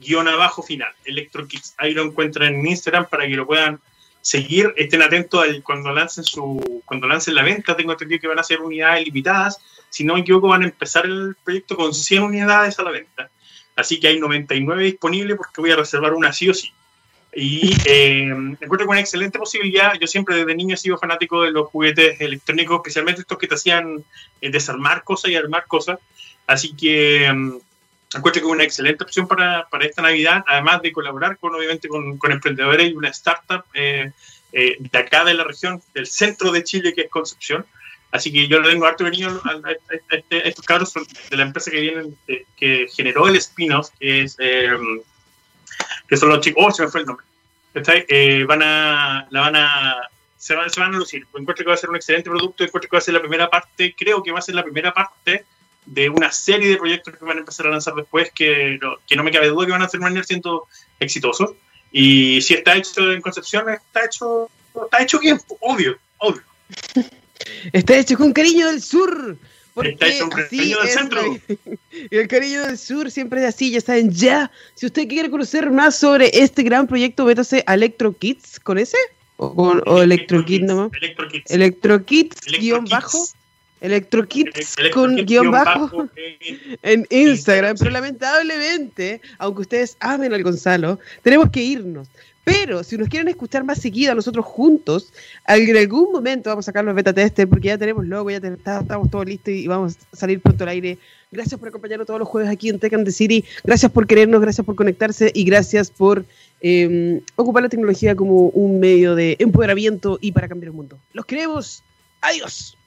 guion abajo final, ElectroKids. Ahí lo encuentran en Instagram para que lo puedan seguir. Estén atentos cuando lancen su cuando lancen la venta. Tengo entendido que van a ser unidades limitadas. Si no me equivoco, van a empezar el proyecto con 100 unidades a la venta. Así que hay 99 disponibles porque voy a reservar una sí o sí. Y eh, encuentro con una excelente posibilidad. Yo siempre desde niño he sido fanático de los juguetes electrónicos, especialmente estos que te hacían eh, desarmar cosas y armar cosas. Así que um, encuentro que es una excelente opción para, para, esta Navidad, además de colaborar con, obviamente, con, con emprendedores y una startup eh, eh, de acá de la región, del centro de Chile, que es Concepción. Así que yo le tengo harto cariño a, este, estos cabros de la empresa que vienen, que generó el spin-off, que es que son los chicos, oh, se me fue el nombre, eh, van a, la van a, se van, se van a lucir. Encuentro que va a ser un excelente producto, encuentro que va a ser la primera parte, creo que va a ser la primera parte de una serie de proyectos que van a empezar a lanzar después, que que no me cabe duda que van a ser manera siendo exitosos. Y si está hecho en Concepción, está hecho, está hecho bien, obvio, obvio. Está hecho con cariño del sur. Porque Está hecho un cariño del centro. Y el cariño del sur siempre es así, ya saben, ya. Si usted quiere conocer más sobre este gran proyecto, vétase a Electro Kids, ¿con ese? ¿O, con, o Electro, Kids nomás? Electro Kids. guion bajo. Electro Kids con guion bajo en Instagram, pero lamentablemente, aunque ustedes amen al Gonzalo, tenemos que irnos. Pero si nos quieren escuchar más seguido a nosotros juntos, en algún momento vamos a sacar los beta testes porque ya tenemos logo, ya estamos todos listos y vamos a salir pronto al aire. Gracias por acompañarnos todos los jueves aquí en Tech and the City. Gracias por querernos, gracias por conectarse y gracias por em, ocupar la tecnología como un medio de empoderamiento y para cambiar el mundo. Los queremos. Adiós.